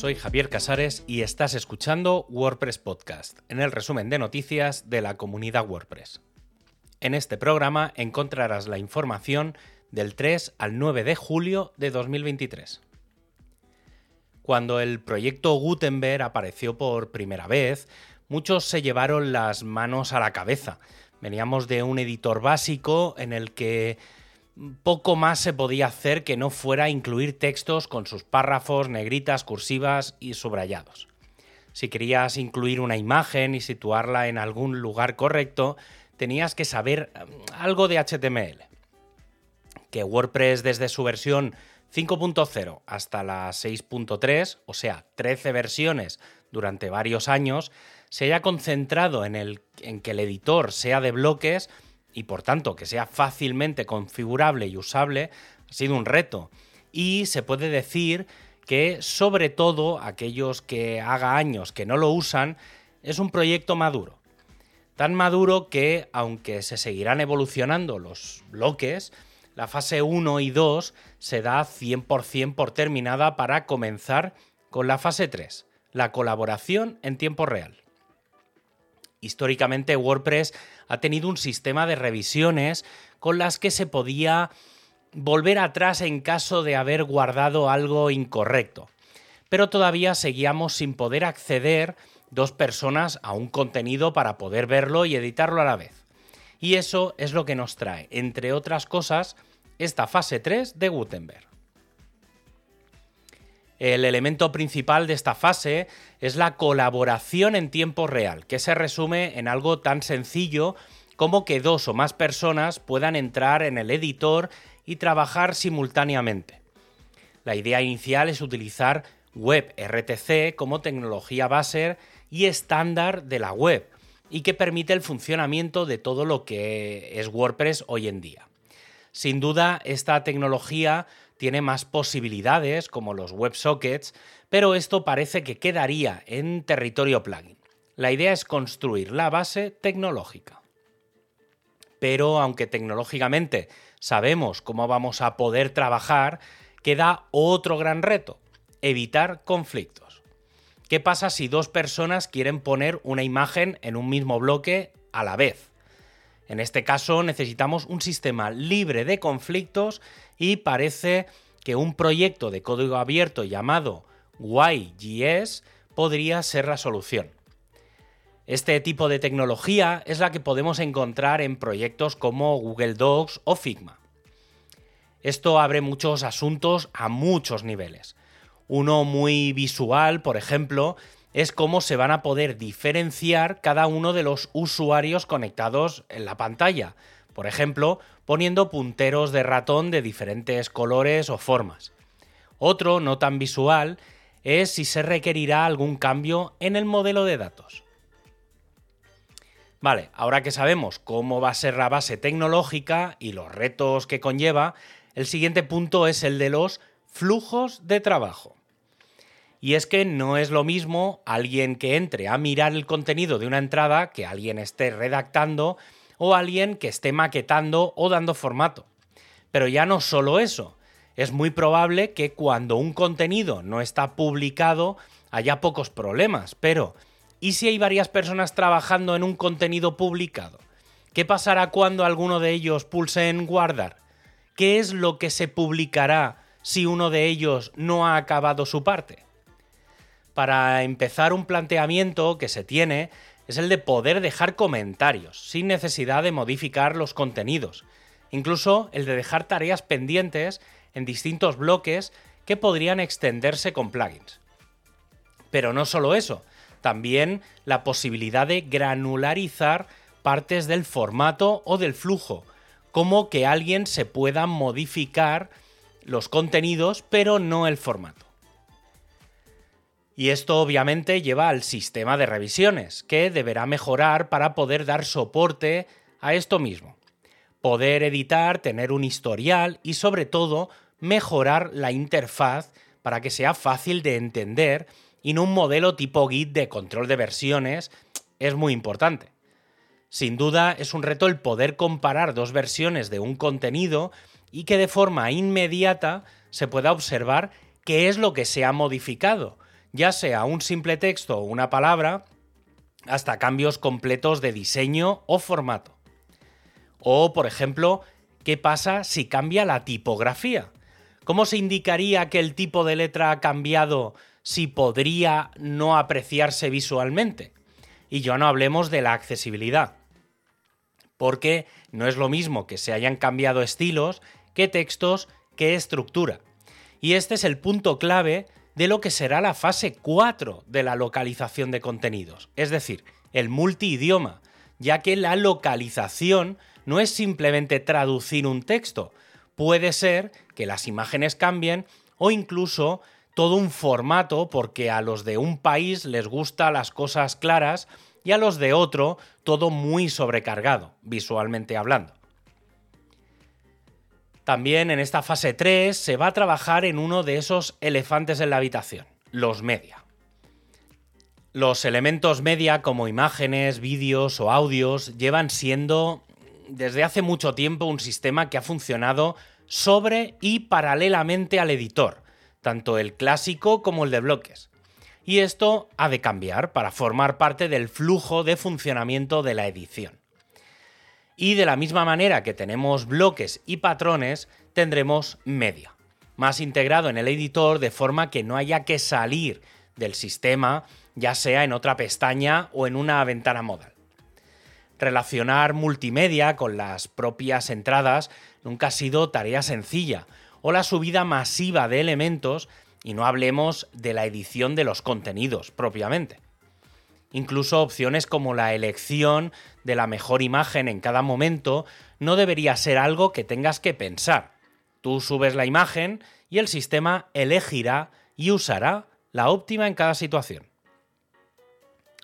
soy Javier Casares y estás escuchando WordPress Podcast, en el resumen de noticias de la comunidad WordPress. En este programa encontrarás la información del 3 al 9 de julio de 2023. Cuando el proyecto Gutenberg apareció por primera vez, muchos se llevaron las manos a la cabeza. Veníamos de un editor básico en el que poco más se podía hacer que no fuera incluir textos con sus párrafos, negritas, cursivas y subrayados. Si querías incluir una imagen y situarla en algún lugar correcto, tenías que saber mm, algo de HTML. Que WordPress desde su versión 5.0 hasta la 6.3, o sea, 13 versiones durante varios años, se haya concentrado en, el, en que el editor sea de bloques y por tanto que sea fácilmente configurable y usable, ha sido un reto. Y se puede decir que sobre todo aquellos que haga años que no lo usan, es un proyecto maduro. Tan maduro que, aunque se seguirán evolucionando los bloques, la fase 1 y 2 se da 100% por terminada para comenzar con la fase 3, la colaboración en tiempo real. Históricamente WordPress ha tenido un sistema de revisiones con las que se podía volver atrás en caso de haber guardado algo incorrecto. Pero todavía seguíamos sin poder acceder dos personas a un contenido para poder verlo y editarlo a la vez. Y eso es lo que nos trae, entre otras cosas, esta fase 3 de Gutenberg. El elemento principal de esta fase es la colaboración en tiempo real, que se resume en algo tan sencillo como que dos o más personas puedan entrar en el editor y trabajar simultáneamente. La idea inicial es utilizar WebRTC como tecnología base y estándar de la web y que permite el funcionamiento de todo lo que es WordPress hoy en día. Sin duda, esta tecnología tiene más posibilidades como los WebSockets, pero esto parece que quedaría en territorio plugin. La idea es construir la base tecnológica. Pero aunque tecnológicamente sabemos cómo vamos a poder trabajar, queda otro gran reto, evitar conflictos. ¿Qué pasa si dos personas quieren poner una imagen en un mismo bloque a la vez? En este caso necesitamos un sistema libre de conflictos y parece que un proyecto de código abierto llamado YGS podría ser la solución. Este tipo de tecnología es la que podemos encontrar en proyectos como Google Docs o Figma. Esto abre muchos asuntos a muchos niveles. Uno muy visual, por ejemplo, es cómo se van a poder diferenciar cada uno de los usuarios conectados en la pantalla. Por ejemplo, poniendo punteros de ratón de diferentes colores o formas. Otro, no tan visual, es si se requerirá algún cambio en el modelo de datos. Vale, ahora que sabemos cómo va a ser la base tecnológica y los retos que conlleva, el siguiente punto es el de los flujos de trabajo. Y es que no es lo mismo alguien que entre a mirar el contenido de una entrada que alguien esté redactando o alguien que esté maquetando o dando formato. Pero ya no solo eso, es muy probable que cuando un contenido no está publicado haya pocos problemas, pero ¿y si hay varias personas trabajando en un contenido publicado? ¿Qué pasará cuando alguno de ellos pulse en guardar? ¿Qué es lo que se publicará si uno de ellos no ha acabado su parte? Para empezar un planteamiento que se tiene es el de poder dejar comentarios sin necesidad de modificar los contenidos, incluso el de dejar tareas pendientes en distintos bloques que podrían extenderse con plugins. Pero no solo eso, también la posibilidad de granularizar partes del formato o del flujo, como que alguien se pueda modificar los contenidos pero no el formato. Y esto obviamente lleva al sistema de revisiones, que deberá mejorar para poder dar soporte a esto mismo. Poder editar, tener un historial y sobre todo mejorar la interfaz para que sea fácil de entender y no un modelo tipo Git de control de versiones es muy importante. Sin duda es un reto el poder comparar dos versiones de un contenido y que de forma inmediata se pueda observar qué es lo que se ha modificado ya sea un simple texto o una palabra, hasta cambios completos de diseño o formato. O, por ejemplo, ¿qué pasa si cambia la tipografía? ¿Cómo se indicaría que el tipo de letra ha cambiado si podría no apreciarse visualmente? Y ya no hablemos de la accesibilidad. Porque no es lo mismo que se hayan cambiado estilos que textos que estructura. Y este es el punto clave de lo que será la fase 4 de la localización de contenidos, es decir, el multiidioma, ya que la localización no es simplemente traducir un texto, puede ser que las imágenes cambien o incluso todo un formato porque a los de un país les gustan las cosas claras y a los de otro todo muy sobrecargado, visualmente hablando. También en esta fase 3 se va a trabajar en uno de esos elefantes en la habitación, los media. Los elementos media como imágenes, vídeos o audios llevan siendo desde hace mucho tiempo un sistema que ha funcionado sobre y paralelamente al editor, tanto el clásico como el de bloques. Y esto ha de cambiar para formar parte del flujo de funcionamiento de la edición. Y de la misma manera que tenemos bloques y patrones, tendremos media, más integrado en el editor de forma que no haya que salir del sistema, ya sea en otra pestaña o en una ventana modal. Relacionar multimedia con las propias entradas nunca ha sido tarea sencilla, o la subida masiva de elementos, y no hablemos de la edición de los contenidos propiamente. Incluso opciones como la elección de la mejor imagen en cada momento no debería ser algo que tengas que pensar. Tú subes la imagen y el sistema elegirá y usará la óptima en cada situación.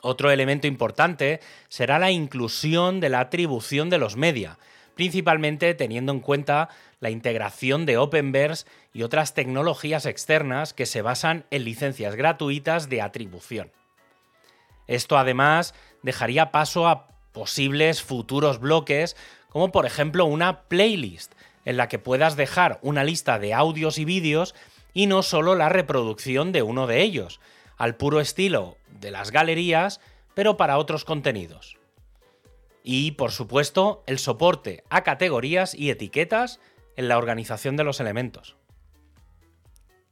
Otro elemento importante será la inclusión de la atribución de los media, principalmente teniendo en cuenta la integración de Openverse y otras tecnologías externas que se basan en licencias gratuitas de atribución. Esto además dejaría paso a posibles futuros bloques, como por ejemplo una playlist, en la que puedas dejar una lista de audios y vídeos y no solo la reproducción de uno de ellos, al puro estilo de las galerías, pero para otros contenidos. Y, por supuesto, el soporte a categorías y etiquetas en la organización de los elementos.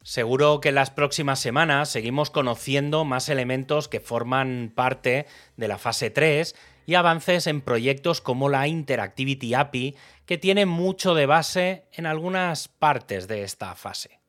Seguro que en las próximas semanas seguimos conociendo más elementos que forman parte de la fase 3 y avances en proyectos como la Interactivity API, que tiene mucho de base en algunas partes de esta fase.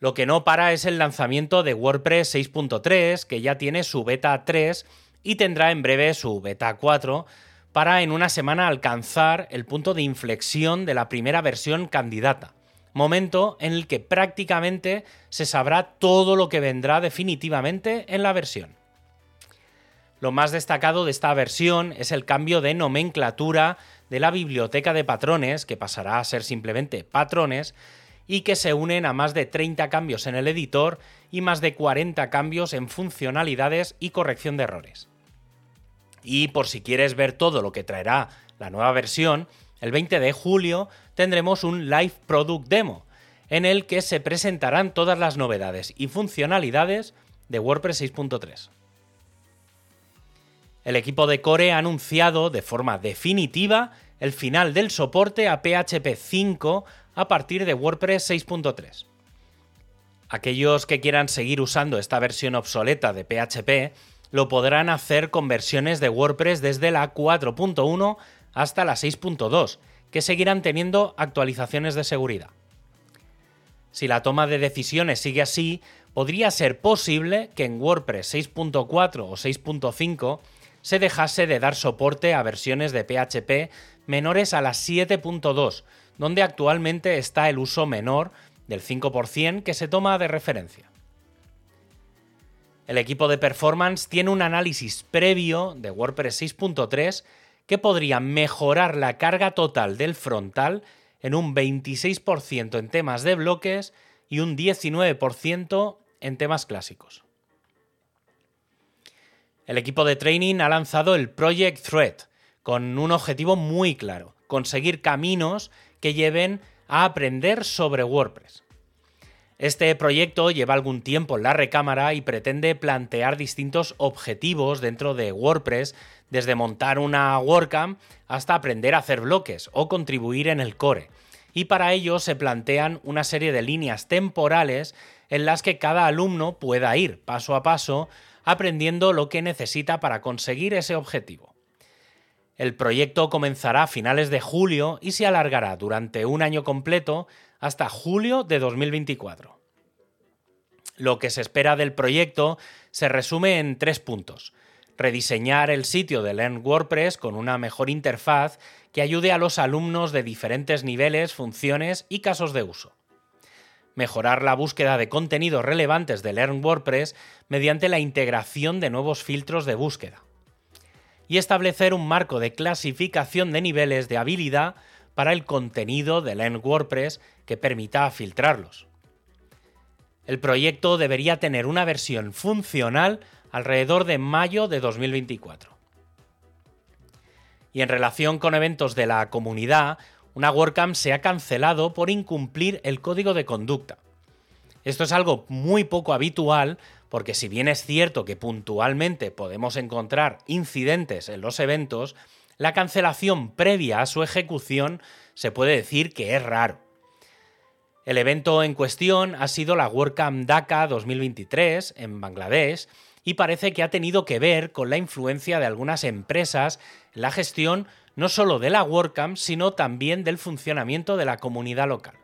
Lo que no para es el lanzamiento de WordPress 6.3, que ya tiene su beta 3 y tendrá en breve su beta 4, para en una semana alcanzar el punto de inflexión de la primera versión candidata momento en el que prácticamente se sabrá todo lo que vendrá definitivamente en la versión. Lo más destacado de esta versión es el cambio de nomenclatura de la biblioteca de patrones, que pasará a ser simplemente patrones, y que se unen a más de 30 cambios en el editor y más de 40 cambios en funcionalidades y corrección de errores. Y por si quieres ver todo lo que traerá la nueva versión, el 20 de julio tendremos un Live Product Demo, en el que se presentarán todas las novedades y funcionalidades de WordPress 6.3. El equipo de Core ha anunciado de forma definitiva el final del soporte a PHP 5 a partir de WordPress 6.3. Aquellos que quieran seguir usando esta versión obsoleta de PHP lo podrán hacer con versiones de WordPress desde la 4.1 hasta la 6.2, que seguirán teniendo actualizaciones de seguridad. Si la toma de decisiones sigue así, podría ser posible que en WordPress 6.4 o 6.5 se dejase de dar soporte a versiones de PHP menores a la 7.2, donde actualmente está el uso menor del 5% que se toma de referencia. El equipo de performance tiene un análisis previo de WordPress 6.3 que podría mejorar la carga total del frontal en un 26% en temas de bloques y un 19% en temas clásicos. El equipo de training ha lanzado el Project Thread con un objetivo muy claro, conseguir caminos que lleven a aprender sobre WordPress. Este proyecto lleva algún tiempo en la recámara y pretende plantear distintos objetivos dentro de WordPress, desde montar una WordCamp hasta aprender a hacer bloques o contribuir en el core. Y para ello se plantean una serie de líneas temporales en las que cada alumno pueda ir paso a paso aprendiendo lo que necesita para conseguir ese objetivo. El proyecto comenzará a finales de julio y se alargará durante un año completo hasta julio de 2024. Lo que se espera del proyecto se resume en tres puntos. Rediseñar el sitio de Learn WordPress con una mejor interfaz que ayude a los alumnos de diferentes niveles, funciones y casos de uso. Mejorar la búsqueda de contenidos relevantes de Learn WordPress mediante la integración de nuevos filtros de búsqueda. Y establecer un marco de clasificación de niveles de habilidad para el contenido de Learn WordPress que permita filtrarlos. El proyecto debería tener una versión funcional alrededor de mayo de 2024. Y en relación con eventos de la comunidad, una WordCamp se ha cancelado por incumplir el código de conducta. Esto es algo muy poco habitual porque si bien es cierto que puntualmente podemos encontrar incidentes en los eventos, la cancelación previa a su ejecución se puede decir que es raro. El evento en cuestión ha sido la WordCamp Dhaka 2023 en Bangladesh y parece que ha tenido que ver con la influencia de algunas empresas en la gestión no solo de la WordCamp, sino también del funcionamiento de la comunidad local.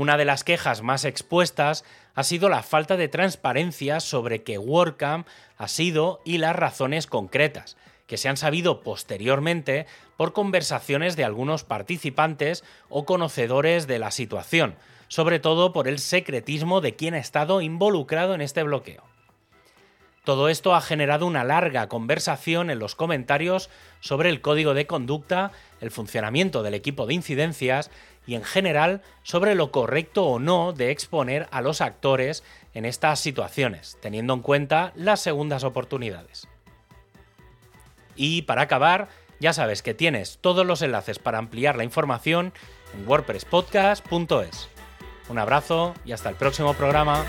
Una de las quejas más expuestas ha sido la falta de transparencia sobre qué WordCamp ha sido y las razones concretas, que se han sabido posteriormente por conversaciones de algunos participantes o conocedores de la situación, sobre todo por el secretismo de quien ha estado involucrado en este bloqueo. Todo esto ha generado una larga conversación en los comentarios sobre el código de conducta, el funcionamiento del equipo de incidencias y en general sobre lo correcto o no de exponer a los actores en estas situaciones, teniendo en cuenta las segundas oportunidades. Y para acabar, ya sabes que tienes todos los enlaces para ampliar la información en wordpresspodcast.es. Un abrazo y hasta el próximo programa.